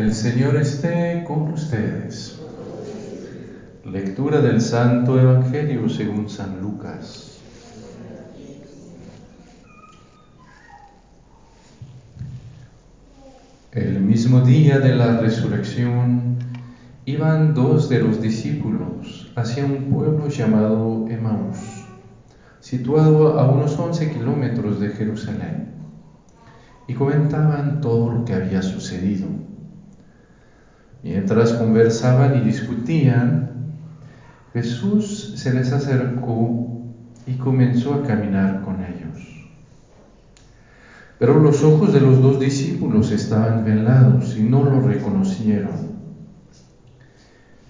El Señor esté con ustedes. Lectura del Santo Evangelio según San Lucas. El mismo día de la resurrección iban dos de los discípulos hacia un pueblo llamado Emaús, situado a unos 11 kilómetros de Jerusalén, y comentaban todo lo que había sucedido. Mientras conversaban y discutían, Jesús se les acercó y comenzó a caminar con ellos. Pero los ojos de los dos discípulos estaban velados y no lo reconocieron.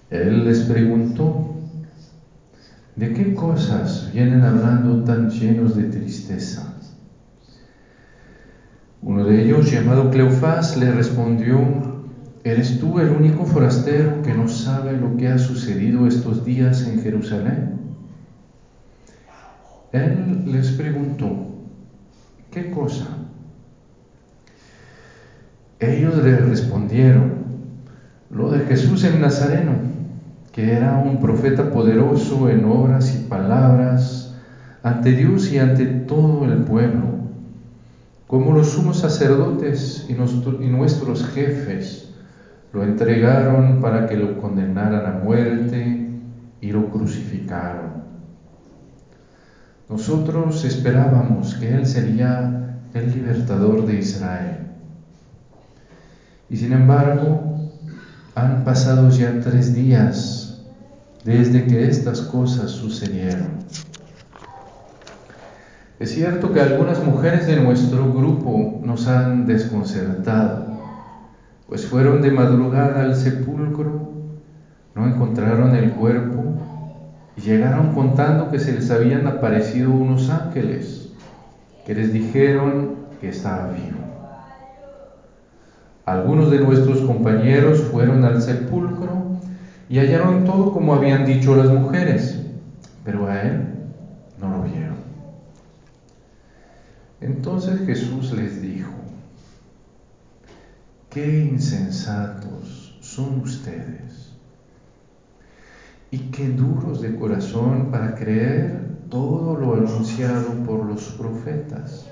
Él les preguntó, ¿de qué cosas vienen hablando tan llenos de tristeza? Uno de ellos, llamado Cleofás, le respondió, ¿eres tú el único forastero que no sabe lo que ha sucedido estos días en Jerusalén? Él les preguntó, ¿qué cosa? Ellos le respondieron, lo de Jesús el Nazareno, que era un profeta poderoso en obras y palabras ante Dios y ante todo el pueblo, como los sumos sacerdotes y, nuestros jefes lo entregaron para que lo condenaran a muerte y lo crucificaron. Nosotros esperábamos que Él sería el libertador de Israel. Y sin embargo, han pasado ya tres días desde que estas cosas sucedieron. Es cierto que algunas mujeres de nuestro grupo nos han desconcertado, pues fueron de madrugada al sepulcro, no encontraron el cuerpo y llegaron contando que se les habían aparecido unos ángeles que les dijeron que estaba vivo. Algunos de nuestros compañeros fueron al sepulcro y hallaron todo como habían dicho las mujeres, pero a él no lo vieron. Entonces Jesús les dijo, qué insensatos son ustedes y qué duros de corazón para creer todo lo anunciado por los profetas.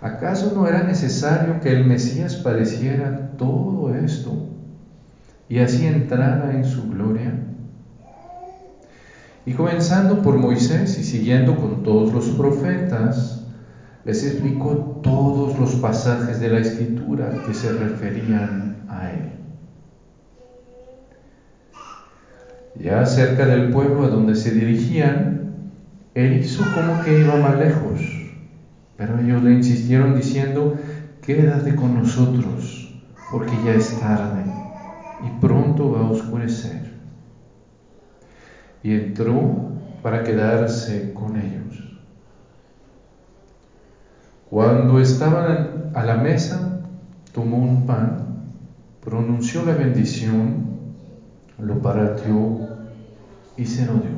¿Acaso no era necesario que el Mesías padeciera todo esto y así entrara en su gloria? Y comenzando por Moisés y siguiendo con todos los profetas, les explicó todos los pasajes de la escritura que se referían a él. Ya cerca del pueblo a donde se dirigían, él hizo como que iba más lejos pero ellos le insistieron diciendo, quédate con nosotros, porque ya es tarde y pronto va a oscurecer. Y entró para quedarse con ellos. Cuando estaban a la mesa, tomó un pan, pronunció la bendición, lo partió y se lo dio.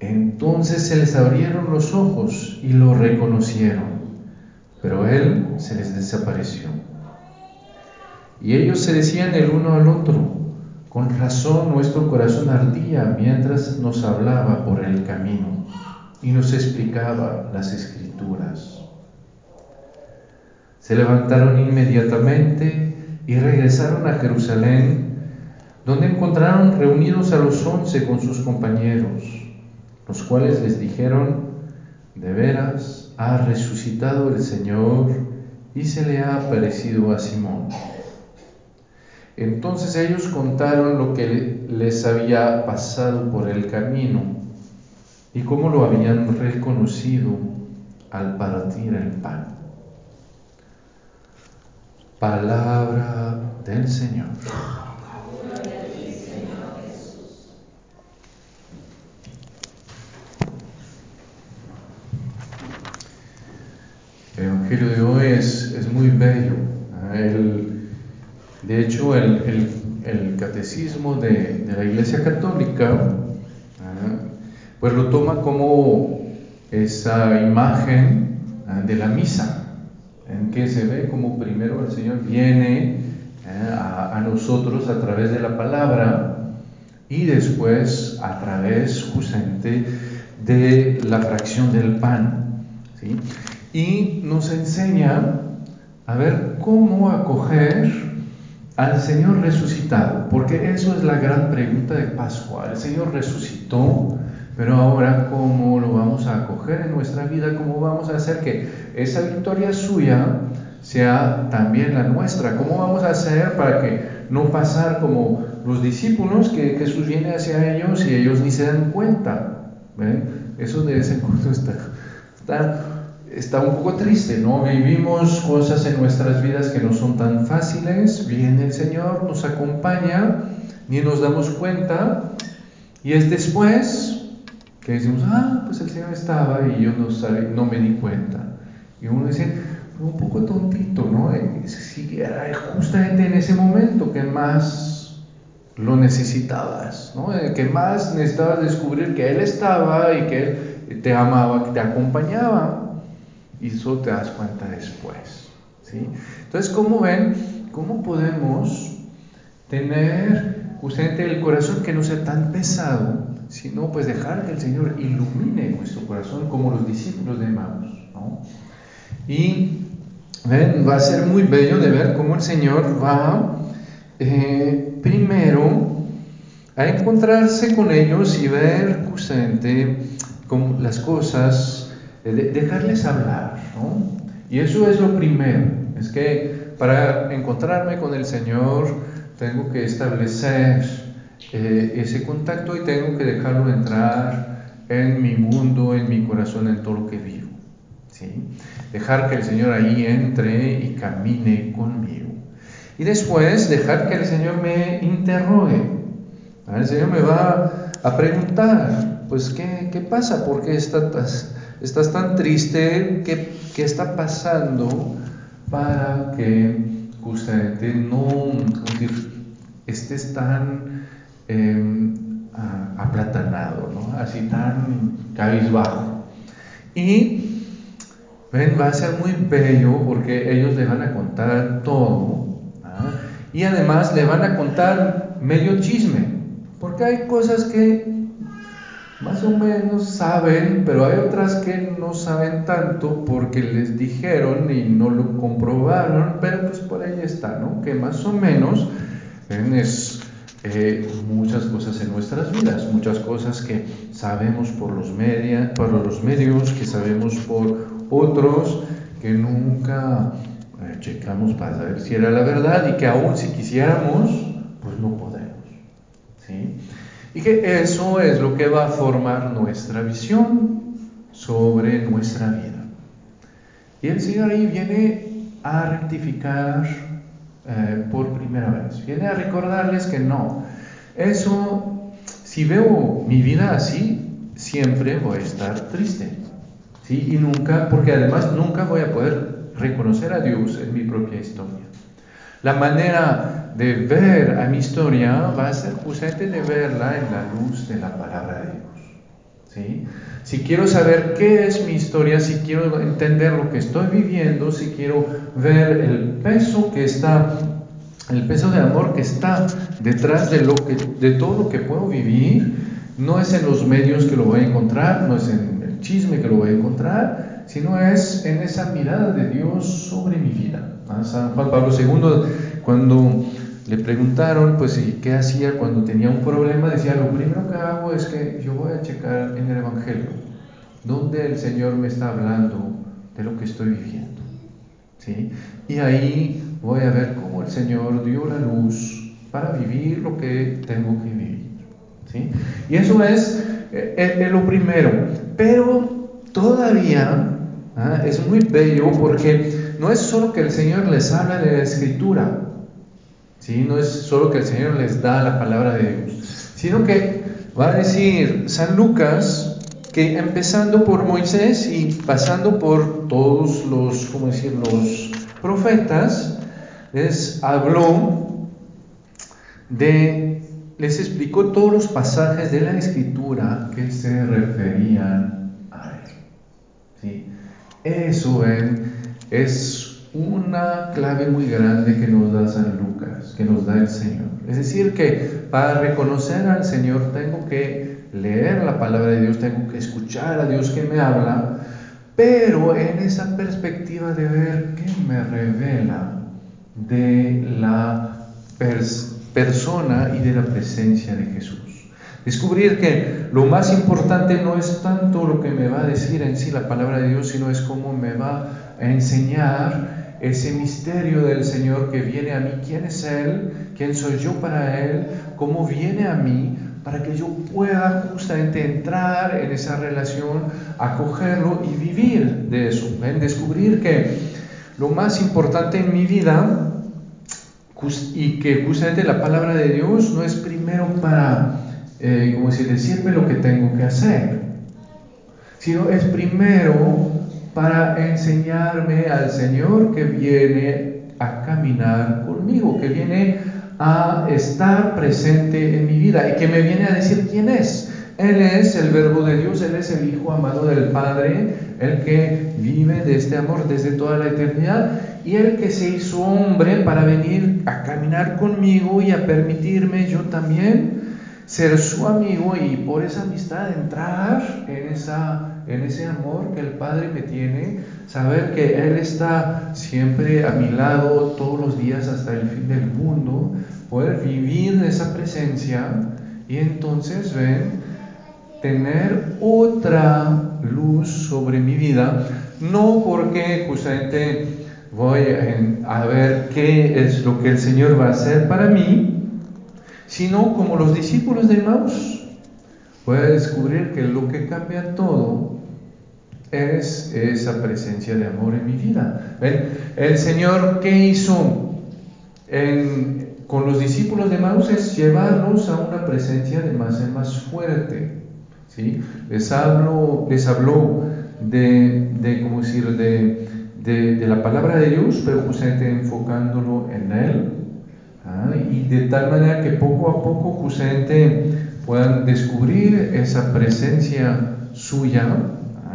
Entonces se les abrieron los ojos y lo reconocieron, pero él se les desapareció. Y ellos se decían el uno al otro, con razón nuestro corazón ardía mientras nos hablaba por el camino y nos explicaba las escrituras. Se levantaron inmediatamente y regresaron a Jerusalén, donde encontraron reunidos a los once con sus compañeros los cuales les dijeron, de veras ha resucitado el Señor y se le ha aparecido a Simón. Entonces ellos contaron lo que les había pasado por el camino y cómo lo habían reconocido al partir el pan. Palabra del Señor. El Evangelio de hoy es, muy bello. de hecho, el, catecismo de, la Iglesia Católica pues lo toma como esa imagen de la misa. en que se ve como primero el Señor viene eh, a, nosotros a través de la palabra y después a través justamente de la fracción del pan. ¿sí? Y nos enseña a ver cómo acoger al Señor resucitado, porque eso es la gran pregunta de Pascua. El Señor resucitó, pero ahora cómo lo vamos a acoger en nuestra vida, cómo vamos a hacer que esa victoria suya sea también la nuestra, cómo vamos a hacer para que no pasar como los discípulos que Jesús viene hacia ellos y ellos ni se dan cuenta. ¿Ven? Eso de ese en está, está está un poco triste, ¿no? Vivimos cosas en nuestras vidas que no son tan fáciles, viene el Señor, nos acompaña, ni nos damos cuenta, y es después que decimos, ah, pues el Señor estaba y yo no, sabía, no me di cuenta. Y uno dice, un poco tontito, ¿no? Si era justamente en ese momento que más lo necesitabas, ¿no? Que más necesitabas descubrir que Él estaba y que Él te amaba, que te acompañaba y eso te das cuenta después. ¿sí? Entonces, ¿cómo ven? ¿Cómo podemos tener justamente el corazón que no sea tan pesado, sino pues dejar que el Señor ilumine nuestro corazón como los discípulos de Maús? ¿no? Y va a ser muy bello de ver cómo el Señor va eh, primero a encontrarse con ellos y ver justamente cómo las cosas dejarles hablar, ¿no? Y eso es lo primero, es que para encontrarme con el Señor tengo que establecer eh, ese contacto y tengo que dejarlo entrar en mi mundo, en mi corazón, en todo lo que vivo. ¿sí? Dejar que el Señor ahí entre y camine conmigo. Y después dejar que el Señor me interrogue. El Señor me va a preguntar, pues, ¿qué, qué pasa? ¿Por qué estás estás tan triste, ¿qué, qué está pasando para que justamente no estés tan em, aplatanado, ¿no? así tan cabizbajo? Y ven, va a ser muy bello porque ellos le van a contar todo ¿ah? y además le van a contar medio chisme, porque hay cosas que más o menos saben, pero hay otras que no saben tanto porque les dijeron y no lo comprobaron, pero pues por ahí está, ¿no? Que más o menos es eh, muchas cosas en nuestras vidas, muchas cosas que sabemos por los, medios, que sabemos por otros, que nunca eh, checamos para saber si era la verdad y que aún si quisiéramos, pues no podemos. ¿sí? Y que eso es lo que va a formar nuestra visión sobre nuestra vida. Y el Señor ahí viene a rectificar eh, por primera vez. Viene a recordarles que no. Eso, si veo mi vida así, siempre voy a estar triste. ¿sí? Y nunca, porque además nunca voy a poder reconocer a Dios en mi propia historia. La manera de ver a mi historia va a ser justamente de verla en la luz de la palabra de Dios. ¿Sí? Si quiero saber qué es mi historia, si quiero entender lo que estoy viviendo, si quiero ver el peso que está, el peso de amor que está detrás de, lo que, de todo lo que puedo vivir, no es en los medios que lo voy a encontrar, no es en el chisme que lo voy a encontrar, sino es en esa mirada de Dios sobre mi vida. San Juan Pablo II, cuando le preguntaron, pues, ¿y qué hacía cuando tenía un problema? Decía, lo primero que hago es que yo voy a checar en el Evangelio, dónde el Señor me está hablando de lo que estoy viviendo. ¿Sí? Y ahí voy a ver cómo el Señor dio la luz para vivir lo que tengo que vivir. ¿Sí? Y eso es, eh, lo primero. Pero todavía ¿ah? es muy bello porque no es solo que el Señor les habla de la escritura, no es solo que el Señor les da la palabra de Dios, sino que va a decir San Lucas que empezando por Moisés y pasando por todos los, ¿cómo decir?, los profetas, les habló de, les explicó todos los pasajes de la escritura que se referían a él. ¿sí? Eso es una clave muy grande que nos da San Lucas, que nos da el Señor. Es decir, que para reconocer al Señor tengo que leer la palabra de Dios, tengo que escuchar a Dios que me habla, pero en esa perspectiva de ver qué me revela de la persona y de la presencia de Jesús. Descubrir que lo más importante no es tanto lo que me va a decir en sí la palabra de Dios, sino es cómo me va a enseñar ese misterio del Señor que viene a mí, quién es Él, quién soy yo para Él, cómo viene a mí, para que yo pueda justamente entrar en esa relación, acogerlo y vivir de eso. ¿Ven? Descubrir que lo más importante en mi vida y que justamente la palabra de Dios no es primero para, eh, como decirme lo que tengo que hacer, sino es primero para enseñarme al Señor que viene a caminar conmigo, que viene a estar presente en mi vida y que me viene a decir quién es. Él es el verbo de Dios, Él es el Hijo amado del Padre, el que vive de este amor desde toda la eternidad y el que se hizo hombre para venir a caminar conmigo y a permitirme yo también ser su amigo y por esa amistad entrar en, esa, en ese amor que el Padre me tiene, saber que Él está siempre a mi lado todos los días hasta el fin del mundo, poder vivir esa presencia y entonces ven, tener otra luz sobre mi vida, no porque justamente voy a ver qué es lo que el Señor va a hacer para mí, sino como los discípulos de Maús. Voy a descubrir que lo que cambia todo es esa presencia de amor en mi vida. El Señor, ¿qué hizo con los discípulos de Maús? Es llevarlos a una presencia de más en más fuerte. ¿sí? Les, habló, les habló de, de, ¿cómo decir?, de, de, la palabra de Dios, pero justamente enfocándolo en Él. ¿ah? Y de tal manera que poco a poco justamente puedan descubrir esa presencia suya,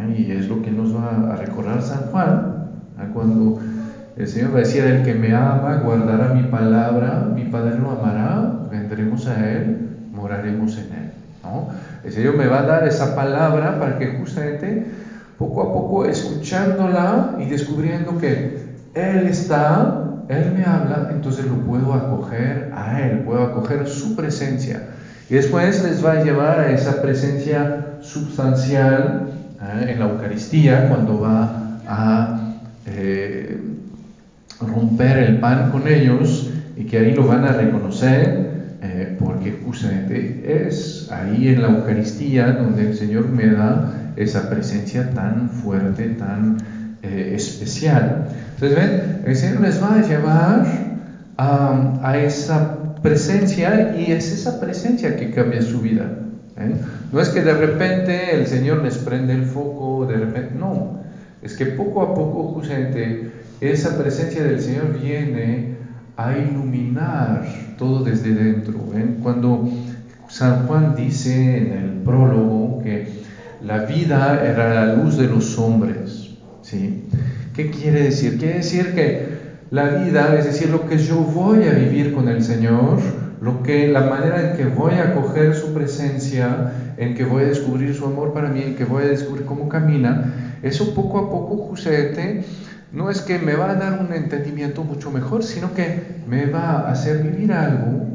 y es lo que nos va a recordar San Juan, ¿ah? cuando el Señor va a decir, el que me ama guardará mi palabra, mi Padre lo amará, vendremos a Él, moraremos en Él. ¿no? El Señor me va a dar esa palabra para que justamente poco a poco escuchándola y descubriendo que Él está, Él me habla, entonces lo puedo acoger a Él, puedo acoger su presencia. Y después les va a llevar a esa presencia sustancial ¿eh? En la Eucaristía, cuando va a eh, romper el pan con ellos y que ahí lo van a reconocer eh, porque justamente es ahí en la Eucaristía donde el Señor me da esa presencia tan fuerte, tan eh, especial. Entonces, ven, el Señor les va a llevar a, esa presencia y es esa presencia que cambia su vida. No es que de repente el Señor les prende el foco, de repente, no, es que poco a poco justamente esa presencia del Señor viene a iluminar todo desde dentro. Cuando San Juan dice en el prólogo que la vida era la luz de los hombres, ¿sí? ¿Qué quiere decir? Quiere decir que la vida, es decir, lo que yo voy a vivir con el Señor, lo que, la manera en que voy a coger su presencia, en que voy a descubrir su amor para mí, en que voy a descubrir cómo camina, eso poco a poco justamente no es que me va a dar un entendimiento mucho mejor, sino que me va a hacer vivir algo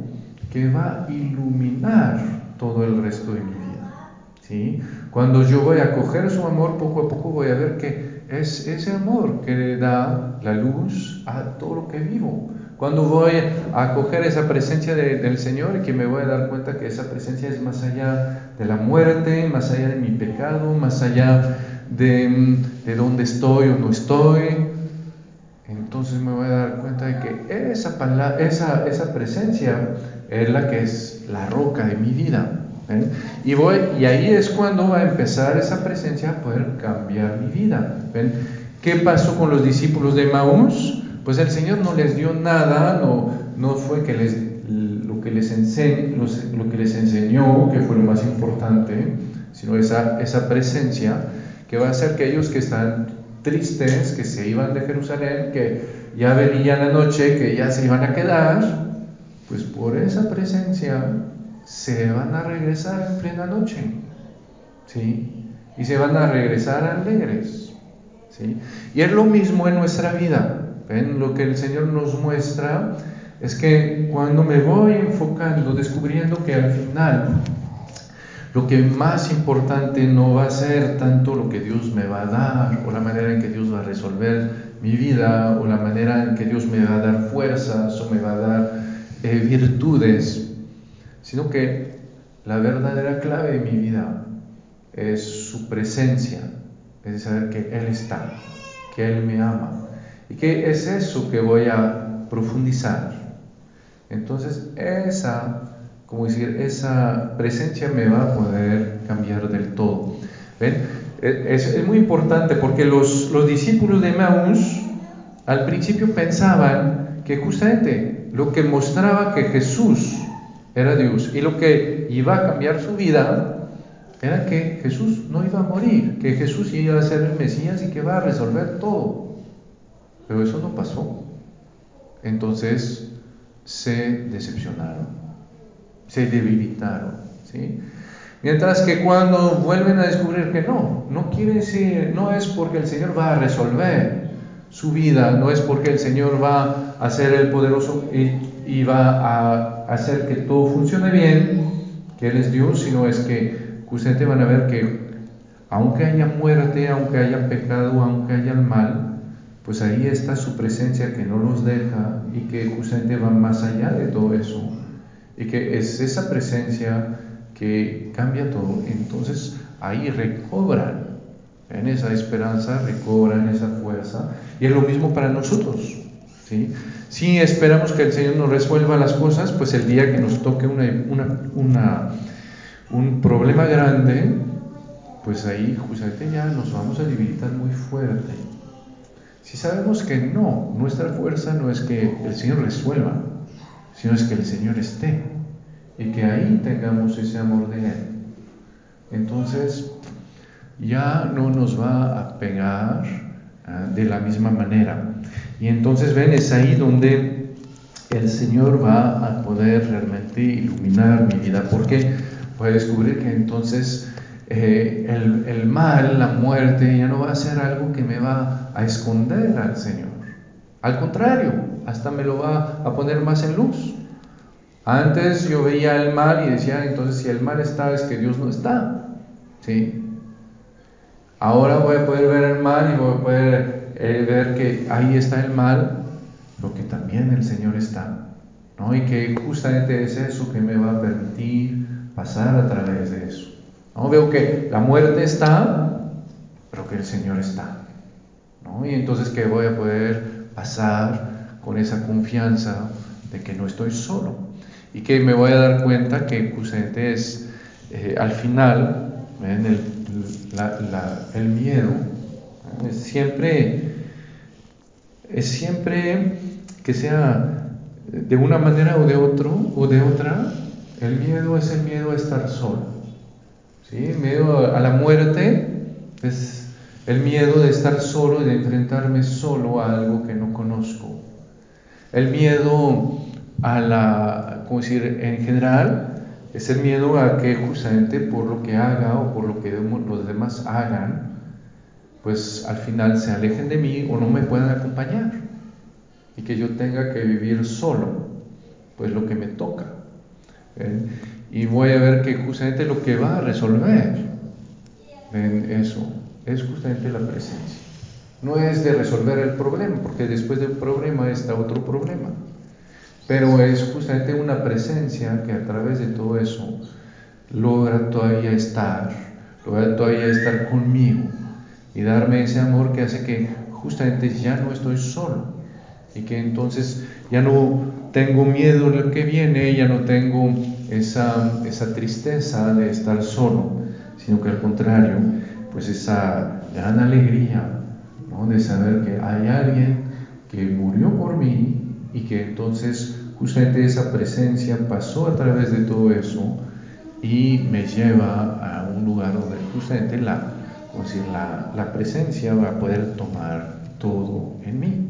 que va a iluminar todo el resto de mi vida. ¿sí? Cuando yo voy a coger su amor, poco a poco voy a ver que es ese amor que le da la luz a todo lo que vivo. Cuando voy a coger esa presencia del Señor que me voy a dar cuenta que esa presencia es más allá de la muerte, más allá de mi pecado, más allá de, de dónde estoy o no estoy, entonces me voy a dar cuenta de que esa, presencia es la que es la roca de mi vida. Y, voy, y ahí es cuando va a empezar esa presencia a poder cambiar mi vida. ¿ven? ¿Qué pasó con los discípulos de Maús? Pues el Señor no les dio nada, no, fue que les, lo, que les lo que les enseñó, que fue lo más importante, sino esa, esa presencia que va a hacer que ellos que están tristes que se iban de Jerusalén, que ya venía la noche, que ya se iban a quedar, pues por esa presencia se van a regresar en plena noche, ¿sí? Y se van a regresar alegres, ¿sí? Y es lo mismo en nuestra vida, Lo que el Señor nos muestra es que cuando me voy enfocando, descubriendo que al final lo que más importante no va a ser tanto lo que Dios me va a dar o la manera en que Dios va a resolver mi vida o la manera en que Dios me va a dar fuerzas o me va a dar eh, virtudes, sino que la verdadera clave de mi vida es su presencia, es saber que Él está, que Él me ama y que es eso que voy a profundizar. Entonces esa como decir, esa presencia me va a poder cambiar del todo. ¿Ven? Es, muy importante porque los, los discípulos de Maús al principio pensaban que justamente lo que mostraba que Jesús era Dios y lo que iba a cambiar su vida era que Jesús no iba a morir, que Jesús iba a ser el Mesías y que va a resolver todo. Pero eso no pasó. Entonces se decepcionaron se debilitaron. ¿sí? Mientras que cuando vuelven a descubrir que no, no quiere decir, no es porque el Señor va a resolver su vida, no es porque el Señor va a ser el poderoso y, va a hacer que todo funcione bien, que Él es Dios, sino es que justamente van a ver que aunque haya muerte, aunque haya pecado, aunque haya el mal, pues ahí está su presencia que no los deja y que justamente va más allá de todo eso y que es esa presencia que cambia todo. Entonces ahí recobran en esa esperanza, recobran esa fuerza y es lo mismo para nosotros. ¿sí? Si esperamos que el Señor nos resuelva las cosas, pues el día que nos toque un problema grande, pues ahí justamente ya nos vamos a debilitar muy fuerte. Si sabemos que no, nuestra fuerza no es que el Señor resuelva, sino es que el Señor esté y que ahí tengamos ese amor de Él. Entonces, ya no nos va a pegar ah, de la misma manera. Y entonces, ven, es ahí donde el Señor va a poder realmente iluminar mi vida. porque Voy a descubrir que entonces eh, el, mal, la muerte, ya no va a ser algo que me va a esconder al Señor. Al contrario, hasta me lo va a poner más en luz. Antes yo veía el mal y decía, entonces si el mal está es que Dios no está. ¿Sí? Ahora voy a poder ver el mal y voy a poder eh, ver que ahí está el mal, pero que también el Señor está. ¿no? Y que justamente es eso que me va a permitir pasar a través de eso. ¿No? Veo que la muerte está, pero que el Señor está. ¿no? Y entonces que voy a poder pasar con esa confianza de que no estoy solo y que me voy a dar cuenta que justamente es eh, al final el, el, miedo es siempre es siempre que sea de una manera o de otro o de otra el miedo es el miedo a estar solo ¿sí? miedo a la muerte es el miedo de estar solo y de enfrentarme solo a algo que no conozco el miedo a la, como decir, en general, es el miedo a que justamente por lo que haga o por lo que los demás hagan, pues al final se alejen de mí o no me puedan acompañar y que yo tenga que vivir solo, pues lo que me toca. Y voy a ver que justamente lo que va a resolver en eso es justamente la presencia. No es de resolver el problema, porque después del problema está otro problema. Pero es justamente una presencia que a través de todo eso logra todavía estar, logra todavía estar conmigo y darme ese amor que hace que justamente ya no estoy solo y que entonces ya no tengo miedo de lo que viene, ya no tengo esa, esa tristeza de estar solo, sino que al contrario, pues esa gran alegría ¿no? de saber que hay alguien que murió por mí y que entonces justamente esa presencia pasó a través de todo eso y me lleva a un lugar donde justamente la, decir, la, la presencia va a poder tomar todo en mí.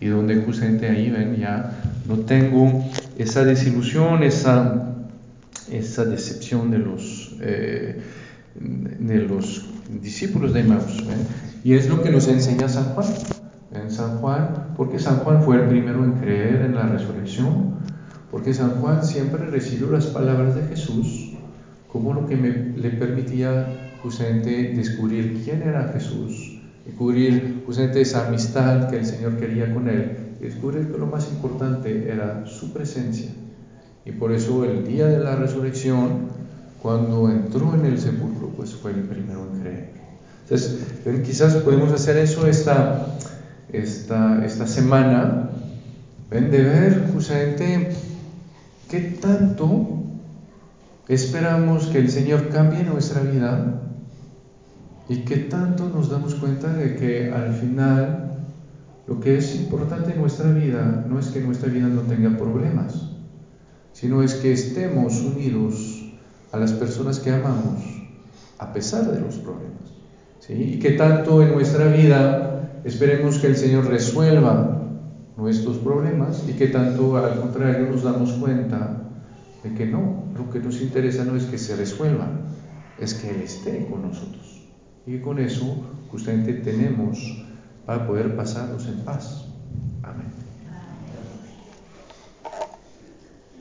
Y donde justamente ahí ven, ya no tengo esa desilusión, esa, esa decepción de los, eh, de los discípulos de Maús. Y es lo que nos enseña San Juan. En San Juan, porque San Juan fue el primero en creer en la resurrección, porque San Juan siempre recibió las palabras de Jesús como lo que le permitía justamente descubrir quién era Jesús, descubrir justamente esa amistad que el Señor quería con él, descubrir que lo más importante era su presencia. Y por eso el día de la resurrección, cuando entró en el sepulcro, pues fue el primero en creer. Entonces, quizás podemos hacer eso esta, esta, esta semana, ¿ven? de ver justamente qué tanto esperamos que el Señor cambie nuestra vida y qué tanto nos damos cuenta de que al final lo que es importante en nuestra vida no es que nuestra vida no tenga problemas, sino es que estemos unidos a las personas que amamos a pesar de los problemas. Y que tanto en nuestra vida esperemos que el Señor resuelva nuestros problemas y que tanto al contrario nos damos cuenta de que no, lo que nos interesa no es que se resuelvan, es que Él esté con nosotros. Y con eso justamente tenemos para poder pasarnos en paz.